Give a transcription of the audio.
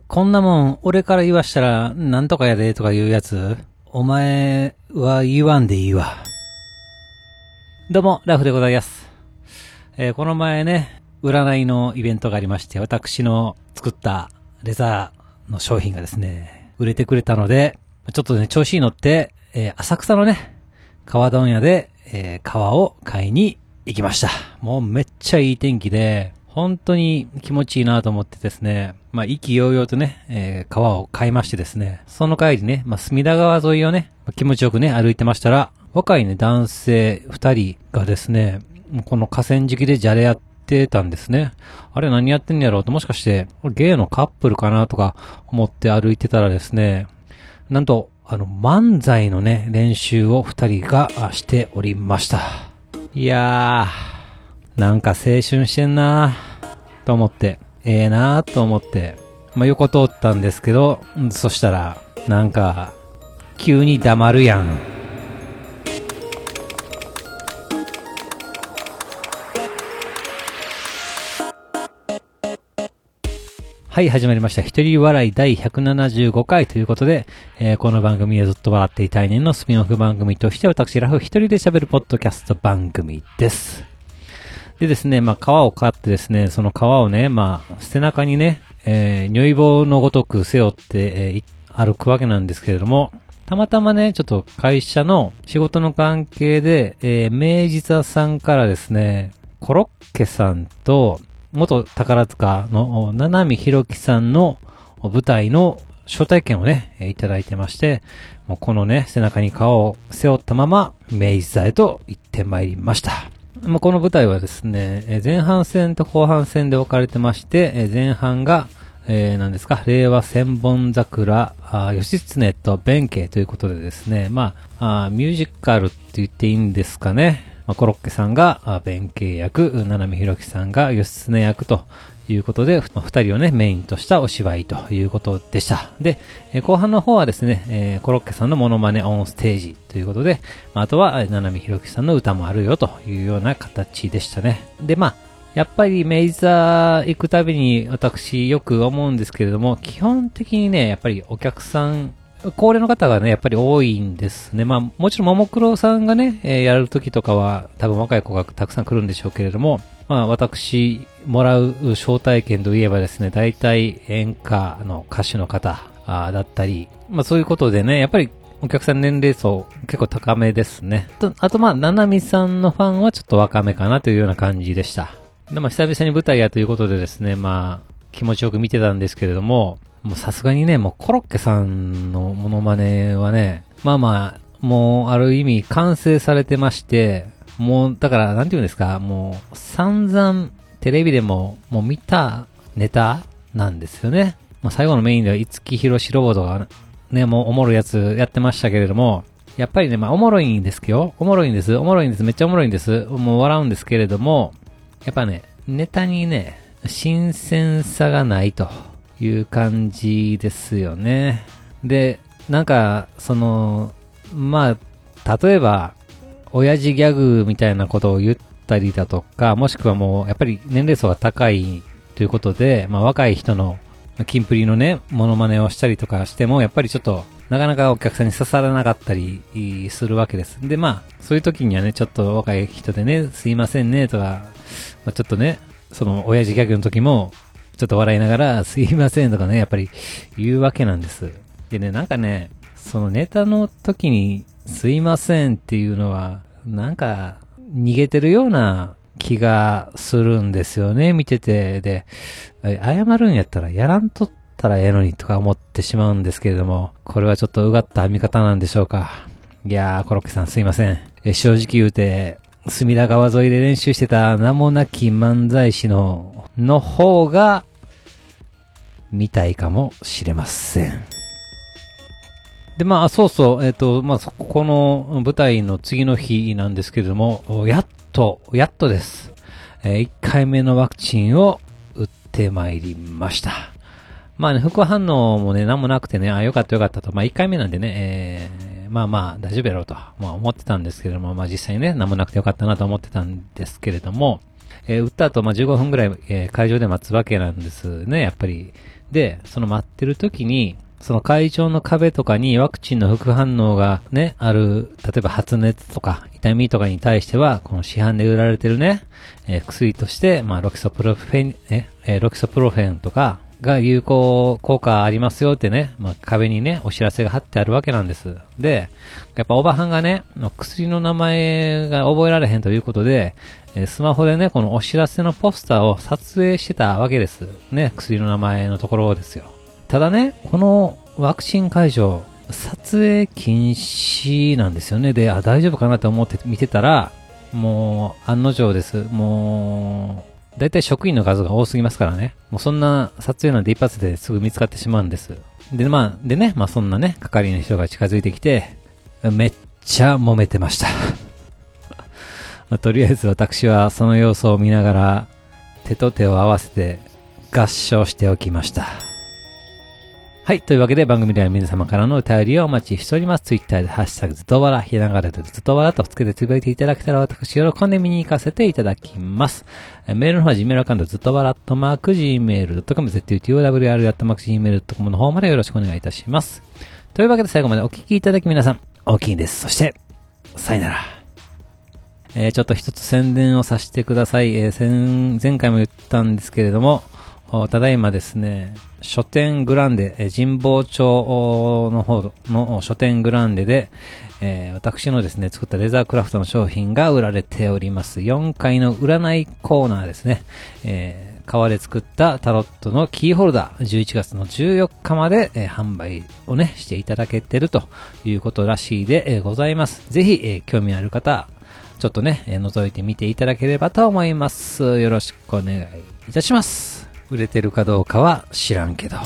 こんなもん、俺から言わしたら、なんとかやでとか言うやつ、お前は言わんでいいわ。どうも、ラフでございます。えーこの前ね、占いのイベントがありまして、私の作ったレザーの商品がですね、売れてくれたので、ちょっとね、調子に乗って、えー浅草のね、革問屋で、えー革を買いに行きました。もうめっちゃいい天気で、本当に気持ちいいなと思ってですね、まあ、意気揚々とね、えー革を買いましてですね、その帰りね、まあ、隅田川沿いをね、気持ちよくね、歩いてましたら、若いね、男性二人がですね、この河川敷でじゃれ合ってたんですね。あれ何やってんやろうと、もしかして、ゲイのカップルかなとか思って歩いてたらですね、なんと、あの、漫才のね、練習を二人がしておりました。いやー、なんか青春してんなーと思って、ええなーと思って、まあ、横通ったんですけど、そしたら、なんか、急に黙るやん。はい、始まりました。一人笑い第175回ということで、えーこの番組はずっと笑っていたい年のスピンオフ番組として私ラフ一人で喋るポッドキャスト番組です。でですね、まあ、皮を買ってですね、その皮をね、まあ、背中にね、えー、如意棒のごとく背負って、えー歩くわけなんですけれども、たまたまね、ちょっと会社の仕事の関係で、えー、明治座さんからですね、コロッケさんと、元宝塚の七海弘樹さんの舞台の招待券をね、いただいてまして、もうこのね、背中に顔を背負ったまま、明治座へと行ってまいりました。まあ、この舞台はですね、え前半戦と後半戦で分かれてまして、え前半が、えー、何ですか、令和千本桜、あ義経と弁慶ということでですね、まあ、あミュージカルって言っていいんですかね。まあ、コロッケさんが弁慶役、七海博樹さんが義経役ということで、二人をね、メインとしたお芝居ということでした。で、え後半の方はですね、えーコロッケさんのモノマネオンステージということで、まあ、あとは、七海弘樹さんの歌もあるよというような形でしたね。で、まあ、やっぱり明治座行くたびに私よく思うんですけれども、基本的にね、やっぱりお客さん、高齢の方がね、やっぱり多いんですね。まあ、もちろんももクロさんがね、えーやるときとかは、多分若い子がたくさん来るんでしょうけれども、まあ、私、もらう招待券といえばですね、大体演歌の歌手の方だったり、まあそういうことでね、やっぱりお客さん年齢層結構高めですね。とあとまあ、ななみさんのファンはちょっと若めかなというような感じでした。で、まあ、久々に舞台やということでですね、まあ、気持ちよく見てたんですけれども、もうさすがにね、もうコロッケさんのモノマネはね、まあまあ、もうある意味完成されてまして、もう、だから、なんていうんですか、もう、散々、テレビでも、もう見たネタなんですよね。まあ、最後のメインでは、五木ひろしロボットが、ね、もうおもろいやつやってましたけれども、やっぱりね、まあ、おもろいんですけど、おもろいんです、おもろいんです、めっちゃおもろいんです、もう笑うんですけれども、やっぱね、ネタにね、新鮮さがないという感じですよね。で、なんか、その、まあ、例えば、親父ギャグみたいなことを言ったりだとか、もしくはもう、やっぱり年齢層が高いということで、まあ若い人の、キンプリのね、モノマネをしたりとかしても、やっぱりちょっと、なかなかお客さんに刺さらなかったりするわけです。で、まあ、そういう時にはね、ちょっと若い人でね、すいませんね、とか、まあ、ちょっとね、その、親父ギャグの時も、ちょっと笑いながら、すいませんとかね、やっぱり言うわけなんです。でね、なんかね、そのネタの時に、すいませんっていうのは、なんか、逃げてるような気がするんですよね、見てて。で、謝るんやったらやらんとったらええのにとか思ってしまうんですけれども、これはちょっとうがった見方なんでしょうか。いやー、コロッケさんすいません。え正直言うて、隅田川沿いで練習してた名もなき漫才師の、の方が、見たいかもしれません。で、まあ、そうそう、えっ、と、まあ、そこの舞台の次の日なんですけれども、やっと、やっとです。え1回目のワクチンを打ってまいりました。まあね、副反応もね、なんもなくてね、あ、よかったよかったと。まあ、1回目なんでね、えー、まあまあ、大丈夫やろうと、まあ思ってたんですけれども、まあ実際にね、なんもなくてよかったなと思ってたんですけれども、えー、打った後、まあ、15分ぐらい、えー、会場で待つわけなんですね、やっぱり。で、その待ってる時に、その会場の壁とかにワクチンの副反応がね、ある、例えば発熱とか痛みとかに対しては、この市販で売られてるね、えー、薬として、まあ、ロキソプロフェン、えー、ロキソプロフェンとかが有効効果ありますよってね、まあ、壁にね、お知らせが貼ってあるわけなんです。で、やっぱおばはんがね、薬の名前が覚えられへんということで、えスマホでね、このお知らせのポスターを撮影してたわけです。ね、薬の名前のところですよ。ただね、このワクチン会場、撮影禁止なんですよね。で、あ、大丈夫かなと思って見てたら、もう、案の定です。もう、だいたい職員の数が多すぎますからね。もうそんな撮影なんて一発ですぐ見つかってしまうんです。で、まあ、でね、まあそんなね、係員の人が近づいてきて、めっちゃ揉めてました まあ。とりあえず私はその様子を見ながら、手と手を合わせて合唱しておきました。はい。というわけで番組では皆様からのお便りをお待ちしております。ツイッターでハッシュタグずとわら、ひらがなでずとわらとつけてつぶやいていただけたら私喜んで見に行かせていただきます。メールの方は Gmail アカウントずとわらとマーク Gmail.com、ZUTOWR アットマーク Gmail.com の方までよろしくお願いいたします。というわけで最後までお聞きいただき皆さん、大きいです。そして、さよなら。えー、ちょっと一つ宣伝をさせてください。えー、前回も言ったんですけれども、ただいまですね、書店グランデ、神保町の方の書店グランデで、えー、私のですね、作ったレザークラフトの商品が売られております。4階の占いコーナーですね。えー、革で作ったタロットのキーホルダー、11月の14日まで、えー、販売をね、していただけてるということらしいで、えー、ございます。ぜひ、えー、興味ある方、ちょっとね、えー、覗いてみていただければと思います。よろしくお願いいたします。売れてるかどうかは知らんけど。